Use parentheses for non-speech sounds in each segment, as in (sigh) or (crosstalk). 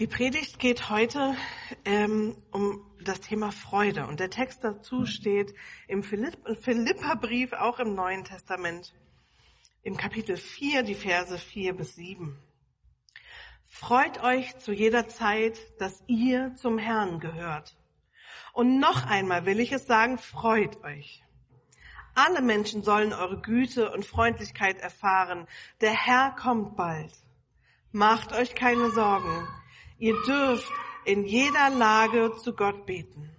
Die Predigt geht heute ähm, um das Thema Freude und der Text dazu steht im Philipp Philipperbrief, auch im Neuen Testament, im Kapitel 4, die Verse 4 bis 7. Freut euch zu jeder Zeit, dass ihr zum Herrn gehört. Und noch einmal will ich es sagen, freut euch. Alle Menschen sollen eure Güte und Freundlichkeit erfahren. Der Herr kommt bald. Macht euch keine Sorgen. Ihr dürft in jeder Lage zu Gott beten.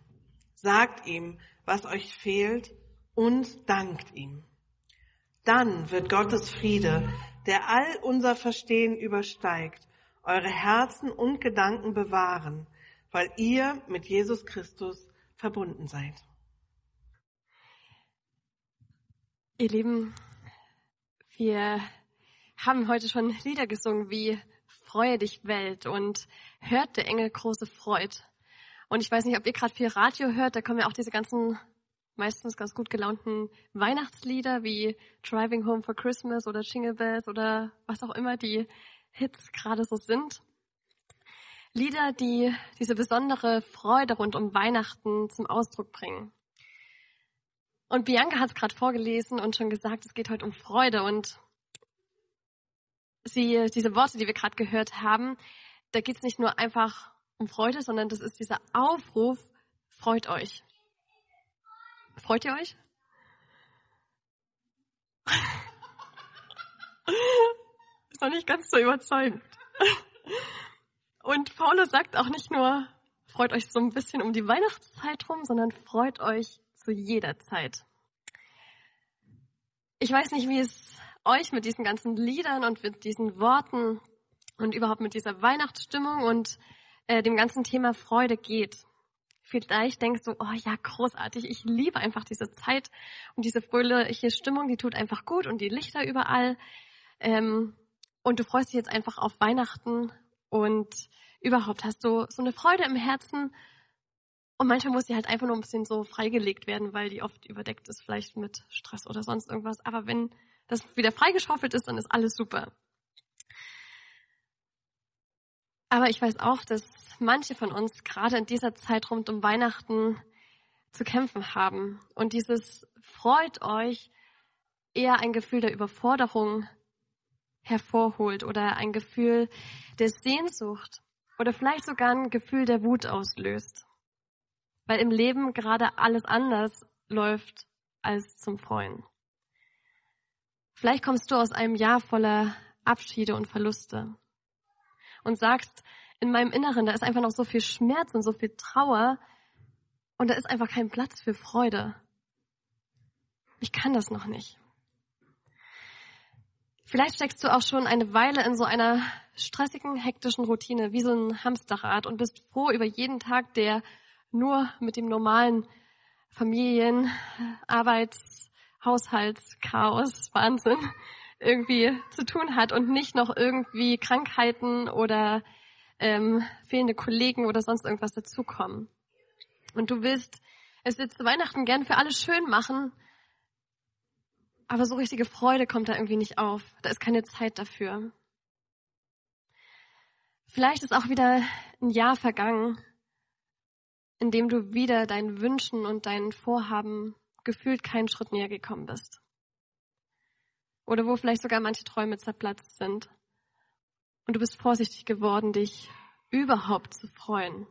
Sagt ihm, was euch fehlt und dankt ihm. Dann wird Gottes Friede, der all unser Verstehen übersteigt, eure Herzen und Gedanken bewahren, weil ihr mit Jesus Christus verbunden seid. Ihr Lieben, wir haben heute schon Lieder gesungen wie Freue dich Welt und hört der Engel große Freud. Und ich weiß nicht, ob ihr gerade viel Radio hört, da kommen ja auch diese ganzen meistens ganz gut gelaunten Weihnachtslieder wie Driving Home for Christmas oder Jingle Bells oder was auch immer die Hits gerade so sind. Lieder, die diese besondere Freude rund um Weihnachten zum Ausdruck bringen. Und Bianca hat es gerade vorgelesen und schon gesagt, es geht heute um Freude und sie, diese Worte, die wir gerade gehört haben, da geht es nicht nur einfach um Freude, sondern das ist dieser Aufruf, freut euch. Freut ihr euch? (laughs) ist noch nicht ganz so überzeugend. Und Paulus sagt auch nicht nur, freut euch so ein bisschen um die Weihnachtszeit rum, sondern freut euch zu jeder Zeit. Ich weiß nicht, wie es euch mit diesen ganzen Liedern und mit diesen Worten und überhaupt mit dieser Weihnachtsstimmung und äh, dem ganzen Thema Freude geht. Vielleicht denkst du, oh ja, großartig, ich liebe einfach diese Zeit und diese fröhliche Stimmung, die tut einfach gut und die Lichter überall. Ähm, und du freust dich jetzt einfach auf Weihnachten und überhaupt hast du so eine Freude im Herzen. Und manchmal muss die halt einfach nur ein bisschen so freigelegt werden, weil die oft überdeckt ist, vielleicht mit Stress oder sonst irgendwas. Aber wenn das wieder freigeschaufelt ist, dann ist alles super. Aber ich weiß auch, dass manche von uns gerade in dieser Zeit rund um Weihnachten zu kämpfen haben. Und dieses freut euch eher ein Gefühl der Überforderung hervorholt oder ein Gefühl der Sehnsucht oder vielleicht sogar ein Gefühl der Wut auslöst. Weil im Leben gerade alles anders läuft als zum Freuen. Vielleicht kommst du aus einem Jahr voller Abschiede und Verluste und sagst, in meinem Inneren, da ist einfach noch so viel Schmerz und so viel Trauer und da ist einfach kein Platz für Freude. Ich kann das noch nicht. Vielleicht steckst du auch schon eine Weile in so einer stressigen, hektischen Routine, wie so ein Hamsterrad und bist froh über jeden Tag, der nur mit dem normalen Familien, Arbeits, Haushaltschaos, Wahnsinn irgendwie zu tun hat und nicht noch irgendwie Krankheiten oder ähm, fehlende Kollegen oder sonst irgendwas dazukommen. Und du willst es jetzt zu Weihnachten gern für alle schön machen, aber so richtige Freude kommt da irgendwie nicht auf. Da ist keine Zeit dafür. Vielleicht ist auch wieder ein Jahr vergangen, in dem du wieder deinen Wünschen und deinen Vorhaben gefühlt keinen Schritt näher gekommen bist. Oder wo vielleicht sogar manche Träume zerplatzt sind. Und du bist vorsichtig geworden, dich überhaupt zu freuen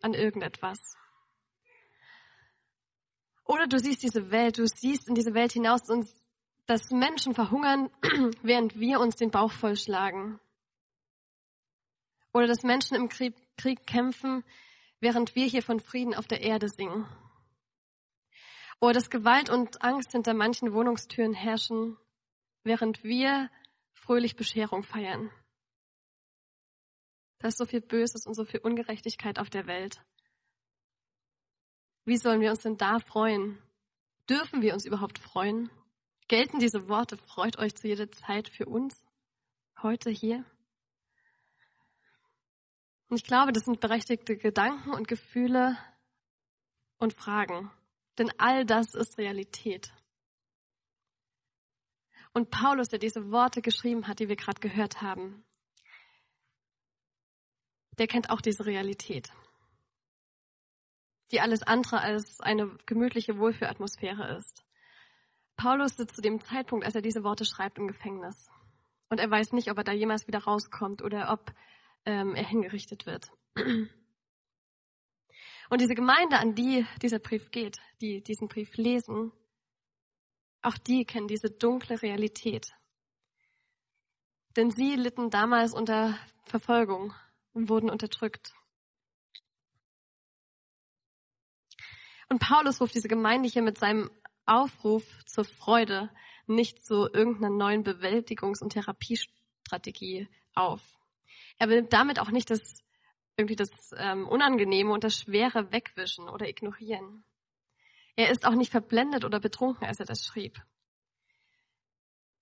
an irgendetwas. Oder du siehst diese Welt, du siehst in diese Welt hinaus und dass Menschen verhungern, (clears throat) während wir uns den Bauch vollschlagen. Oder dass Menschen im Krieg, Krieg kämpfen, während wir hier von Frieden auf der Erde singen. Oder dass Gewalt und Angst hinter manchen Wohnungstüren herrschen, während wir fröhlich Bescherung feiern. Da ist so viel Böses und so viel Ungerechtigkeit auf der Welt. Wie sollen wir uns denn da freuen? Dürfen wir uns überhaupt freuen? Gelten diese Worte, freut euch zu jeder Zeit für uns? Heute hier? Und ich glaube, das sind berechtigte Gedanken und Gefühle und Fragen. Denn all das ist Realität. Und Paulus, der diese Worte geschrieben hat, die wir gerade gehört haben, der kennt auch diese Realität, die alles andere als eine gemütliche Wohlfühlatmosphäre ist. Paulus sitzt zu dem Zeitpunkt, als er diese Worte schreibt, im Gefängnis. Und er weiß nicht, ob er da jemals wieder rauskommt oder ob ähm, er hingerichtet wird. Und diese Gemeinde, an die dieser Brief geht, die diesen Brief lesen, auch die kennen diese dunkle Realität. Denn sie litten damals unter Verfolgung und wurden unterdrückt. Und Paulus ruft diese Gemeinde hier mit seinem Aufruf zur Freude nicht zu irgendeiner neuen Bewältigungs- und Therapiestrategie auf. Er will damit auch nicht das irgendwie das ähm, Unangenehme und das Schwere wegwischen oder ignorieren. Er ist auch nicht verblendet oder betrunken, als er das schrieb.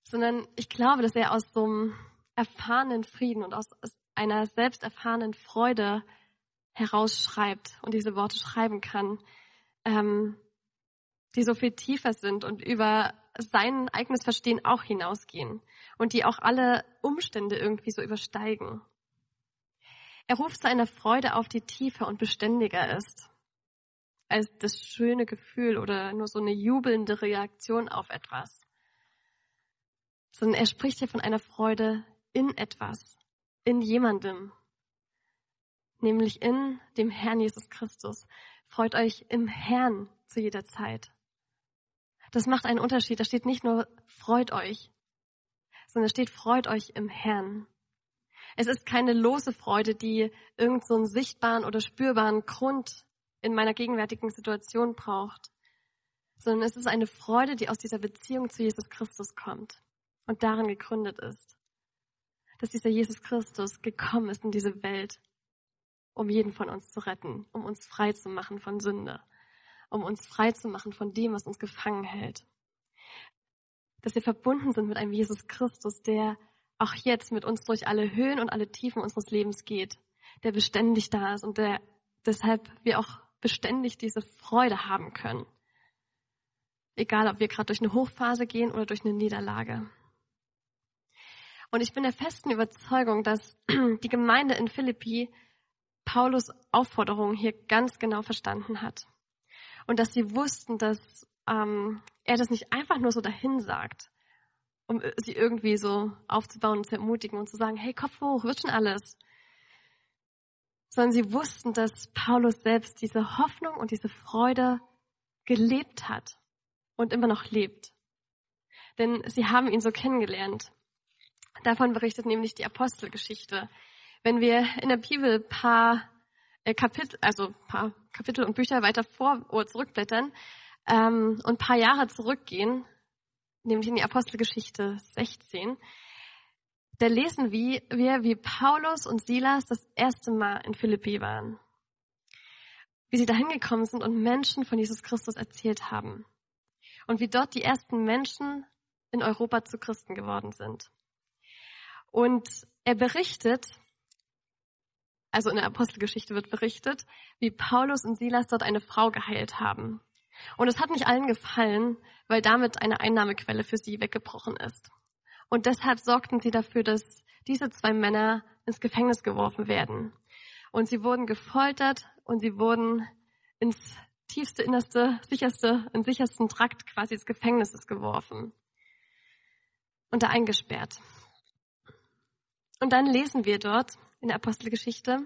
Sondern ich glaube, dass er aus so einem erfahrenen Frieden und aus einer selbst erfahrenen Freude herausschreibt und diese Worte schreiben kann, ähm, die so viel tiefer sind und über sein eigenes Verstehen auch hinausgehen und die auch alle Umstände irgendwie so übersteigen. Er ruft zu einer Freude auf, die tiefer und beständiger ist als das schöne Gefühl oder nur so eine jubelnde Reaktion auf etwas. Sondern er spricht hier von einer Freude in etwas, in jemandem, nämlich in dem Herrn Jesus Christus. Freut euch im Herrn zu jeder Zeit. Das macht einen Unterschied. Da steht nicht nur freut euch, sondern da steht freut euch im Herrn. Es ist keine lose Freude, die irgend so sichtbaren oder spürbaren Grund in meiner gegenwärtigen Situation braucht, sondern es ist eine Freude, die aus dieser Beziehung zu Jesus Christus kommt und darin gegründet ist. Dass dieser Jesus Christus gekommen ist in diese Welt, um jeden von uns zu retten, um uns frei zu machen von Sünde, um uns frei zu machen von dem, was uns gefangen hält. Dass wir verbunden sind mit einem Jesus Christus, der auch jetzt mit uns durch alle Höhen und alle Tiefen unseres Lebens geht, der beständig da ist und der deshalb wir auch beständig diese Freude haben können. Egal, ob wir gerade durch eine Hochphase gehen oder durch eine Niederlage. Und ich bin der festen Überzeugung, dass (clears throat) die Gemeinde in Philippi Paulus Aufforderung hier ganz genau verstanden hat. Und dass sie wussten, dass ähm, er das nicht einfach nur so dahin sagt, um äh, sie irgendwie so aufzubauen und zu ermutigen und zu sagen, hey, Kopf hoch, wird schon alles. Sondern sie wussten, dass Paulus selbst diese Hoffnung und diese Freude gelebt hat und immer noch lebt. Denn sie haben ihn so kennengelernt. Davon berichtet nämlich die Apostelgeschichte. Wenn wir in der Bibel paar äh, Kapitel, also paar Kapitel und Bücher weiter vor oder zurückblättern ähm, und paar Jahre zurückgehen, nämlich in die Apostelgeschichte 16, da lesen wir, wie Paulus und Silas das erste Mal in Philippi waren. Wie sie dahin gekommen sind und Menschen von Jesus Christus erzählt haben. Und wie dort die ersten Menschen in Europa zu Christen geworden sind. Und er berichtet, also in der Apostelgeschichte wird berichtet, wie Paulus und Silas dort eine Frau geheilt haben. Und es hat nicht allen gefallen, weil damit eine Einnahmequelle für sie weggebrochen ist. Und deshalb sorgten sie dafür, dass diese zwei Männer ins Gefängnis geworfen werden. Und sie wurden gefoltert und sie wurden ins tiefste, innerste, sicherste, in sichersten Trakt quasi des Gefängnisses geworfen und da eingesperrt. Und dann lesen wir dort in der Apostelgeschichte,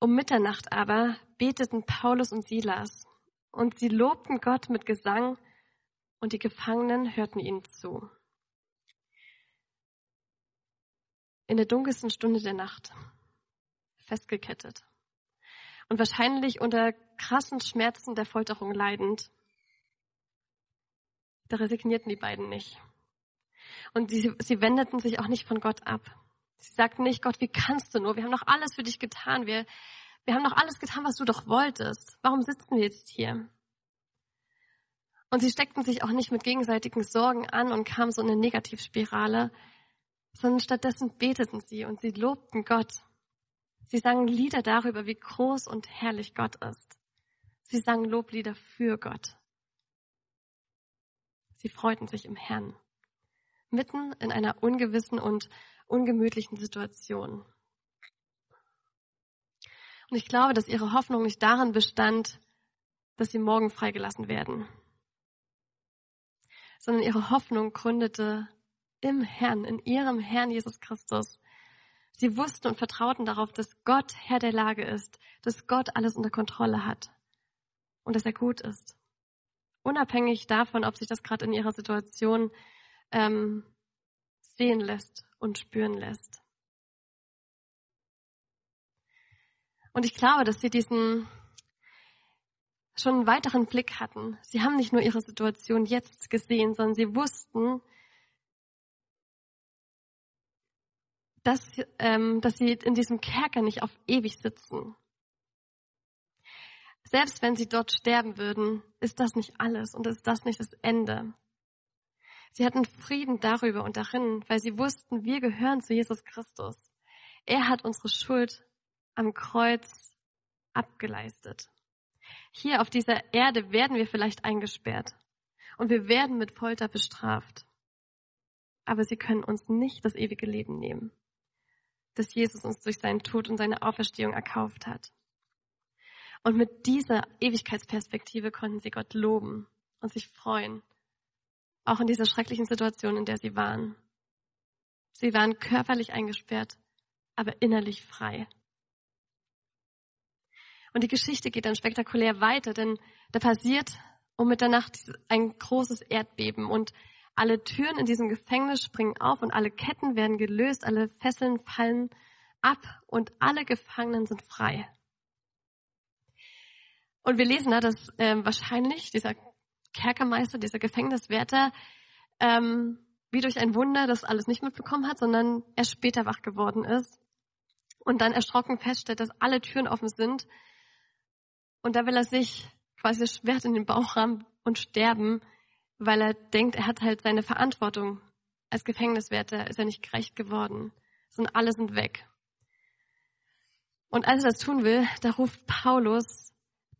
um Mitternacht aber beteten Paulus und Silas und sie lobten Gott mit Gesang und die Gefangenen hörten ihnen zu. In der dunkelsten Stunde der Nacht, festgekettet und wahrscheinlich unter krassen Schmerzen der Folterung leidend, da resignierten die beiden nicht. Und sie, sie wendeten sich auch nicht von Gott ab. Sie sagten nicht, Gott, wie kannst du nur? Wir haben doch alles für dich getan. Wir, wir haben doch alles getan, was du doch wolltest. Warum sitzen wir jetzt hier? Und sie steckten sich auch nicht mit gegenseitigen Sorgen an und kamen so in eine Negativspirale, sondern stattdessen beteten sie und sie lobten Gott. Sie sangen Lieder darüber, wie groß und herrlich Gott ist. Sie sangen Loblieder für Gott. Sie freuten sich im Herrn, mitten in einer ungewissen und ungemütlichen Situation. Und ich glaube, dass ihre Hoffnung nicht darin bestand, dass sie morgen freigelassen werden, sondern ihre Hoffnung gründete im Herrn, in ihrem Herrn Jesus Christus. Sie wussten und vertrauten darauf, dass Gott Herr der Lage ist, dass Gott alles unter Kontrolle hat und dass er gut ist. Unabhängig davon, ob sich das gerade in ihrer Situation ähm, sehen lässt und spüren lässt. Und ich glaube, dass sie diesen schon einen weiteren Blick hatten. Sie haben nicht nur ihre Situation jetzt gesehen, sondern sie wussten, dass, ähm, dass sie in diesem Kerker nicht auf ewig sitzen. Selbst wenn sie dort sterben würden, ist das nicht alles und ist das nicht das Ende. Sie hatten Frieden darüber und darin, weil sie wussten, wir gehören zu Jesus Christus. Er hat unsere Schuld am Kreuz abgeleistet. Hier auf dieser Erde werden wir vielleicht eingesperrt und wir werden mit Folter bestraft. Aber sie können uns nicht das ewige Leben nehmen, das Jesus uns durch seinen Tod und seine Auferstehung erkauft hat. Und mit dieser Ewigkeitsperspektive konnten sie Gott loben und sich freuen, auch in dieser schrecklichen Situation, in der sie waren. Sie waren körperlich eingesperrt, aber innerlich frei. Und die Geschichte geht dann spektakulär weiter, denn da passiert um Mitternacht ein großes Erdbeben und alle Türen in diesem Gefängnis springen auf und alle Ketten werden gelöst, alle Fesseln fallen ab und alle Gefangenen sind frei. Und wir lesen da, dass ähm, wahrscheinlich dieser Kerkermeister, dieser Gefängniswärter, ähm, wie durch ein Wunder das alles nicht mitbekommen hat, sondern erst später wach geworden ist und dann erschrocken feststellt, dass alle Türen offen sind. Und da will er sich quasi das Schwert in den Bauch rammen und sterben, weil er denkt, er hat halt seine Verantwortung. Als Gefängniswärter ist er nicht gerecht geworden, sondern alle sind weg. Und als er das tun will, da ruft Paulus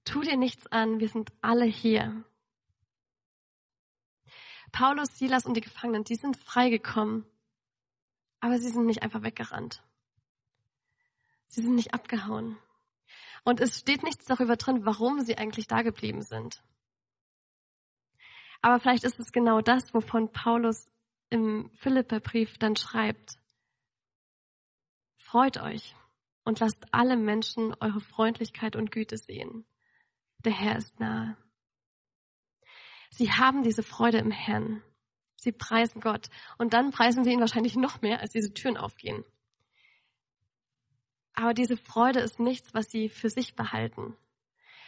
Tu dir nichts an, wir sind alle hier. Paulus, Silas und die Gefangenen, die sind freigekommen, aber sie sind nicht einfach weggerannt. Sie sind nicht abgehauen. Und es steht nichts darüber drin, warum sie eigentlich da geblieben sind. Aber vielleicht ist es genau das, wovon Paulus im Philipperbrief dann schreibt. Freut euch und lasst alle Menschen eure Freundlichkeit und Güte sehen der Herr ist nahe. Sie haben diese Freude im Herrn. Sie preisen Gott. Und dann preisen sie ihn wahrscheinlich noch mehr, als diese Türen aufgehen. Aber diese Freude ist nichts, was sie für sich behalten,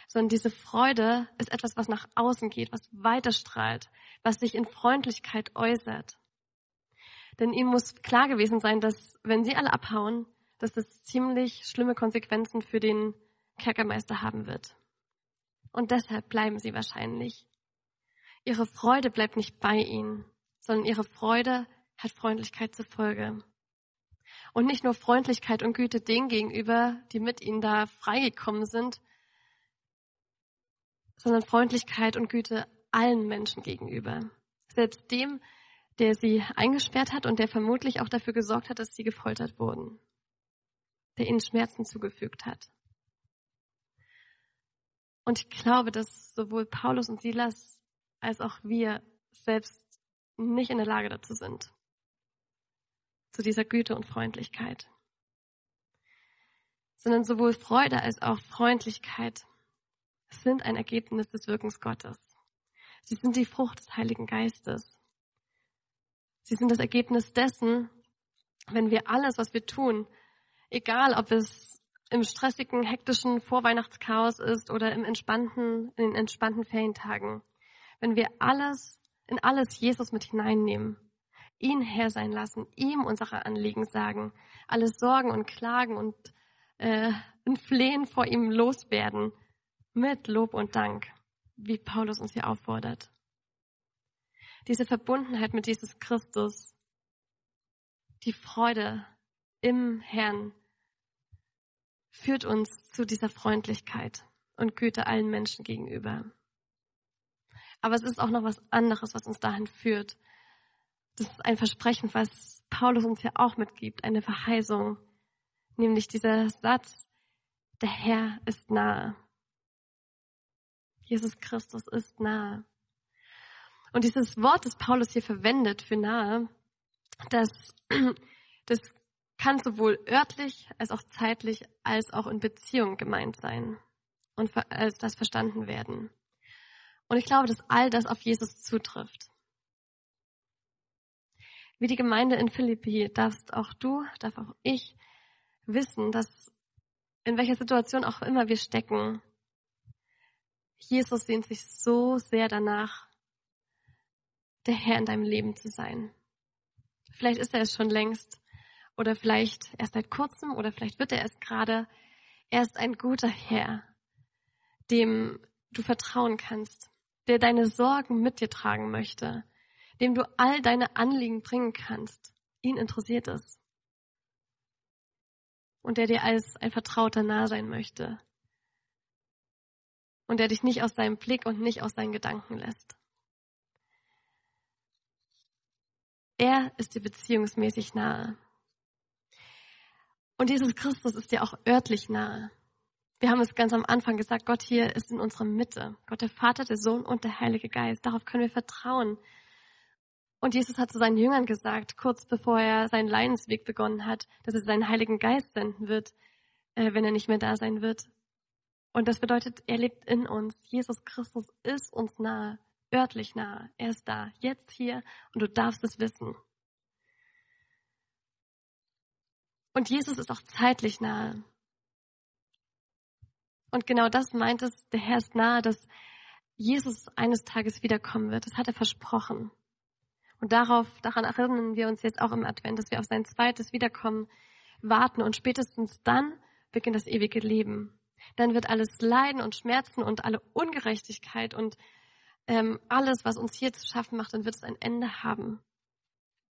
sondern diese Freude ist etwas, was nach außen geht, was weiterstrahlt, was sich in Freundlichkeit äußert. Denn ihnen muss klar gewesen sein, dass wenn sie alle abhauen, dass das ziemlich schlimme Konsequenzen für den Kerkermeister haben wird. Und deshalb bleiben sie wahrscheinlich. Ihre Freude bleibt nicht bei ihnen, sondern ihre Freude hat Freundlichkeit zur Folge. Und nicht nur Freundlichkeit und Güte denen gegenüber, die mit ihnen da freigekommen sind, sondern Freundlichkeit und Güte allen Menschen gegenüber. Selbst dem, der sie eingesperrt hat und der vermutlich auch dafür gesorgt hat, dass sie gefoltert wurden, der ihnen Schmerzen zugefügt hat. Und ich glaube, dass sowohl Paulus und Silas als auch wir selbst nicht in der Lage dazu sind. Zu dieser Güte und Freundlichkeit. Sondern sowohl Freude als auch Freundlichkeit sind ein Ergebnis des Wirkens Gottes. Sie sind die Frucht des Heiligen Geistes. Sie sind das Ergebnis dessen, wenn wir alles, was wir tun, egal ob es im stressigen, hektischen Vorweihnachtschaos ist oder im entspannten, in den entspannten Ferientagen. Wenn wir alles, in alles Jesus mit hineinnehmen, ihn Herr sein lassen, ihm unsere Anliegen sagen, alle Sorgen und Klagen und äh, ein Flehen vor ihm loswerden, mit Lob und Dank, wie Paulus uns hier auffordert. Diese Verbundenheit mit Jesus Christus, die Freude im Herrn, führt uns zu dieser Freundlichkeit und Güte allen Menschen gegenüber. Aber es ist auch noch was anderes, was uns dahin führt. Das ist ein Versprechen, was Paulus uns ja auch mitgibt, eine Verheißung, nämlich dieser Satz, Der Herr ist nahe. Jesus Christus ist nahe. Und dieses Wort, das Paulus hier verwendet für nahe, das, (clears throat) das kann sowohl örtlich als auch zeitlich als auch in Beziehung gemeint sein und als das verstanden werden. Und ich glaube, dass all das auf Jesus zutrifft. Wie die Gemeinde in Philippi darfst auch du, darf auch ich wissen, dass in welcher Situation auch immer wir stecken, Jesus sehnt sich so sehr danach, der Herr in deinem Leben zu sein. Vielleicht ist er es schon längst oder vielleicht erst seit kurzem oder vielleicht wird er es gerade. Er ist ein guter Herr, dem du vertrauen kannst, der deine Sorgen mit dir tragen möchte, dem du all deine Anliegen bringen kannst. Ihn interessiert es. Und der dir als ein Vertrauter nah sein möchte. Und der dich nicht aus seinem Blick und nicht aus seinen Gedanken lässt. Er ist dir beziehungsmäßig nahe. Und Jesus Christus ist dir auch örtlich nahe. Wir haben es ganz am Anfang gesagt, Gott hier ist in unserer Mitte. Gott der Vater, der Sohn und der Heilige Geist. Darauf können wir vertrauen. Und Jesus hat zu seinen Jüngern gesagt, kurz bevor er seinen Leidensweg begonnen hat, dass er seinen Heiligen Geist senden wird, äh, wenn er nicht mehr da sein wird. Und das bedeutet, er lebt in uns. Jesus Christus ist uns nahe, örtlich nahe. Er ist da, jetzt hier und du darfst es wissen. Und Jesus ist auch zeitlich nahe. Und genau das meint es, der Herr ist nahe, dass Jesus eines Tages wiederkommen wird. Das hat er versprochen. Und darauf, daran erinnern wir uns jetzt auch im Advent, dass wir auf sein zweites Wiederkommen warten und spätestens dann beginnt das ewige Leben. Dann wird alles Leiden und Schmerzen und alle Ungerechtigkeit und ähm, alles, was uns hier zu schaffen macht, dann wird es ein Ende haben.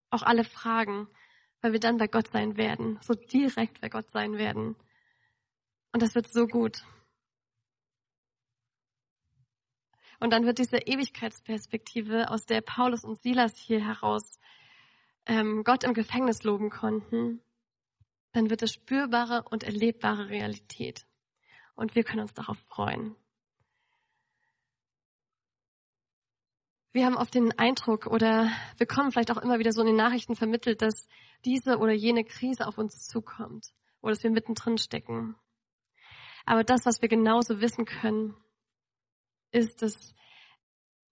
Auch alle Fragen, weil wir dann bei Gott sein werden, so direkt bei Gott sein werden. Und das wird so gut. Und dann wird diese Ewigkeitsperspektive, aus der Paulus und Silas hier heraus ähm, Gott im Gefängnis loben konnten, dann wird es spürbare und erlebbare Realität. Und wir können uns darauf freuen. Wir haben oft den Eindruck oder bekommen vielleicht auch immer wieder so in den Nachrichten vermittelt, dass diese oder jene Krise auf uns zukommt oder dass wir mittendrin stecken. Aber das, was wir genauso wissen können, ist, dass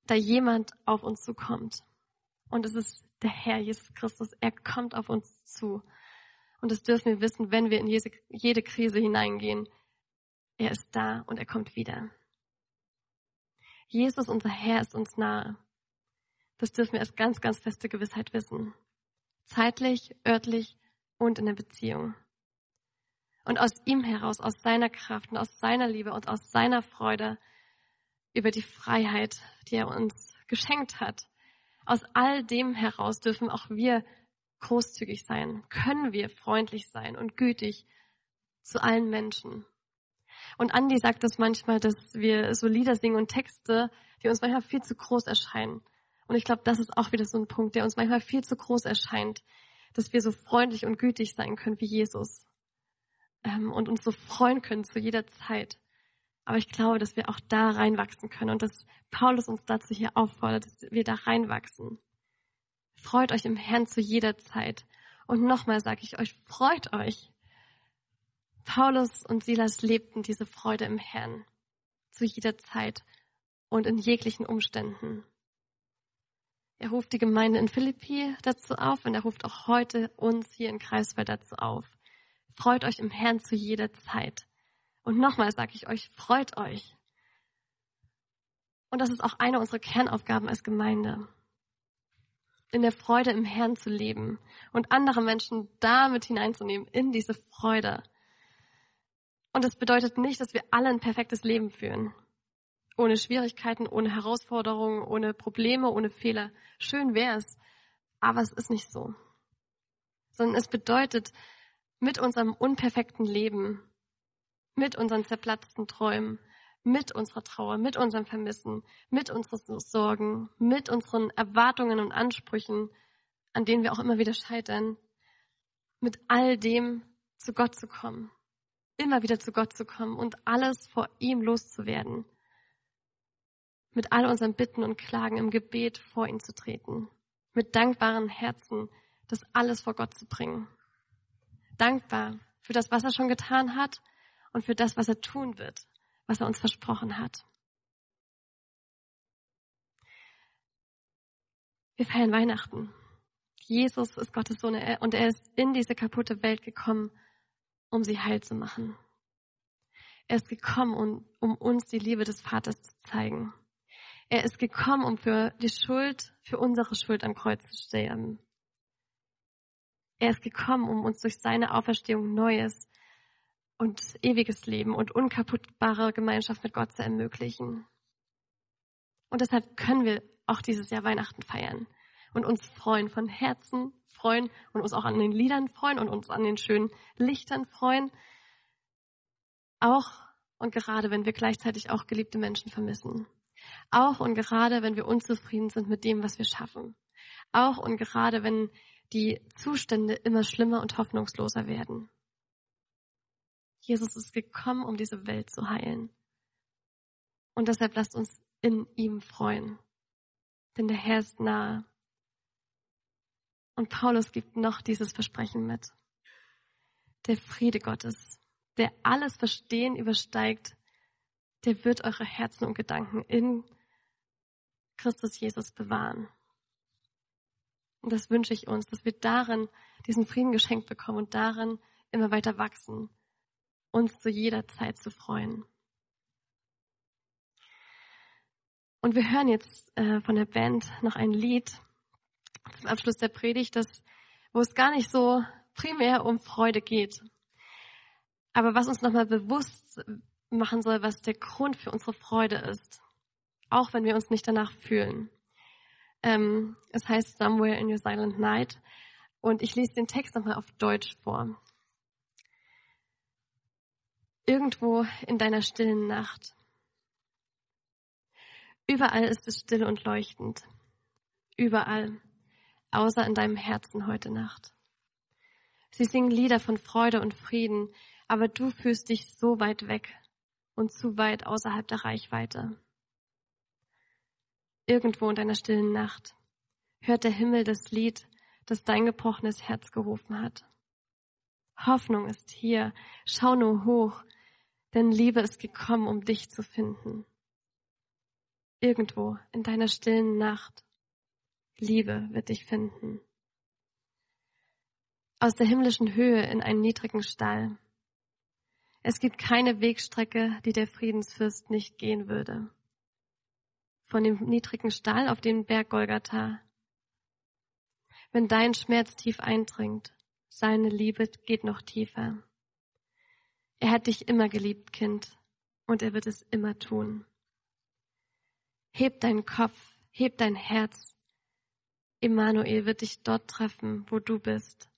da jemand auf uns zukommt. Und es ist der Herr Jesus Christus. Er kommt auf uns zu. Und das dürfen wir wissen, wenn wir in jede Krise hineingehen. Er ist da und er kommt wieder. Jesus, unser Herr, ist uns nahe. Das dürfen wir als ganz, ganz feste Gewissheit wissen. Zeitlich, örtlich und in der Beziehung. Und aus ihm heraus, aus seiner Kraft und aus seiner Liebe und aus seiner Freude über die Freiheit, die er uns geschenkt hat. Aus all dem heraus dürfen auch wir großzügig sein, können wir freundlich sein und gütig zu allen Menschen. Und Andi sagt das manchmal, dass wir so Lieder singen und Texte, die uns manchmal viel zu groß erscheinen. Und ich glaube, das ist auch wieder so ein Punkt, der uns manchmal viel zu groß erscheint, dass wir so freundlich und gütig sein können wie Jesus ähm, und uns so freuen können zu jeder Zeit. Aber ich glaube, dass wir auch da reinwachsen können und dass Paulus uns dazu hier auffordert, dass wir da reinwachsen. Freut euch im Herrn zu jeder Zeit. Und nochmal sage ich euch, freut euch. Paulus und Silas lebten diese Freude im Herrn zu jeder Zeit und in jeglichen Umständen. Er ruft die Gemeinde in Philippi dazu auf und er ruft auch heute uns hier in Kreiswald dazu auf. Freut euch im Herrn zu jeder Zeit. Und nochmal sage ich euch, freut euch. Und das ist auch eine unserer Kernaufgaben als Gemeinde. In der Freude im Herrn zu leben und andere Menschen damit hineinzunehmen in diese Freude. Und das bedeutet nicht, dass wir alle ein perfektes Leben führen ohne Schwierigkeiten, ohne Herausforderungen, ohne Probleme, ohne Fehler. Schön wär's, aber es ist nicht so. Sondern es bedeutet, mit unserem unperfekten Leben, mit unseren zerplatzten Träumen, mit unserer Trauer, mit unserem Vermissen, mit unseren Sorgen, mit unseren Erwartungen und Ansprüchen, an denen wir auch immer wieder scheitern, mit all dem zu Gott zu kommen immer wieder zu Gott zu kommen und alles vor ihm loszuwerden. Mit all unseren Bitten und Klagen im Gebet vor ihn zu treten. Mit dankbaren Herzen das alles vor Gott zu bringen. Dankbar für das, was er schon getan hat und für das, was er tun wird, was er uns versprochen hat. Wir feiern Weihnachten. Jesus ist Gottes Sohn und er ist in diese kaputte Welt gekommen, um sie heil zu machen. Er ist gekommen, um, um uns die Liebe des Vaters zu zeigen. Er ist gekommen, um für die Schuld, für unsere Schuld am Kreuz zu sterben. Er ist gekommen, um uns durch seine Auferstehung neues und ewiges Leben und unkaputtbare Gemeinschaft mit Gott zu ermöglichen. Und deshalb können wir auch dieses Jahr Weihnachten feiern und uns freuen, von Herzen freuen und uns auch an den Liedern freuen und uns an den schönen Lichtern freuen. Auch und gerade, wenn wir gleichzeitig auch geliebte Menschen vermissen. Auch und gerade, wenn wir unzufrieden sind mit dem, was wir schaffen. Auch und gerade, wenn die Zustände immer schlimmer und hoffnungsloser werden. Jesus ist gekommen, um diese Welt zu heilen. Und deshalb lasst uns in ihm freuen. Denn der Herr ist nahe. Und Paulus gibt noch dieses Versprechen mit. Der Friede Gottes, der alles Verstehen übersteigt, der wird eure Herzen und Gedanken in Christus Jesus bewahren. Und das wünsche ich uns, dass wir darin diesen Frieden geschenkt bekommen und darin immer weiter wachsen, uns zu jeder Zeit zu freuen. Und wir hören jetzt äh, von der Band noch ein Lied, zum Abschluss der Predigt, das, wo es gar nicht so primär um Freude geht. Aber was uns nochmal bewusst machen soll, was der Grund für unsere Freude ist. Auch wenn wir uns nicht danach fühlen. Ähm, es heißt Somewhere in Your Silent Night. Und ich lese den Text nochmal auf Deutsch vor. Irgendwo in deiner stillen Nacht. Überall ist es still und leuchtend. Überall außer in deinem Herzen heute Nacht. Sie singen Lieder von Freude und Frieden, aber du fühlst dich so weit weg und zu weit außerhalb der Reichweite. Irgendwo in deiner stillen Nacht hört der Himmel das Lied, das dein gebrochenes Herz gerufen hat. Hoffnung ist hier, schau nur hoch, denn Liebe ist gekommen, um dich zu finden. Irgendwo in deiner stillen Nacht Liebe wird dich finden. Aus der himmlischen Höhe in einen niedrigen Stall. Es gibt keine Wegstrecke, die der Friedensfürst nicht gehen würde. Von dem niedrigen Stall auf den Berg Golgatha. Wenn dein Schmerz tief eindringt, seine Liebe geht noch tiefer. Er hat dich immer geliebt, Kind, und er wird es immer tun. Heb deinen Kopf, heb dein Herz, Immanuel wird dich dort treffen, wo du bist.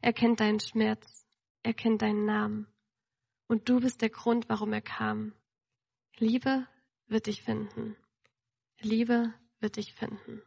Er kennt deinen Schmerz, er kennt deinen Namen. Und du bist der Grund, warum er kam. Liebe wird dich finden. Liebe wird dich finden.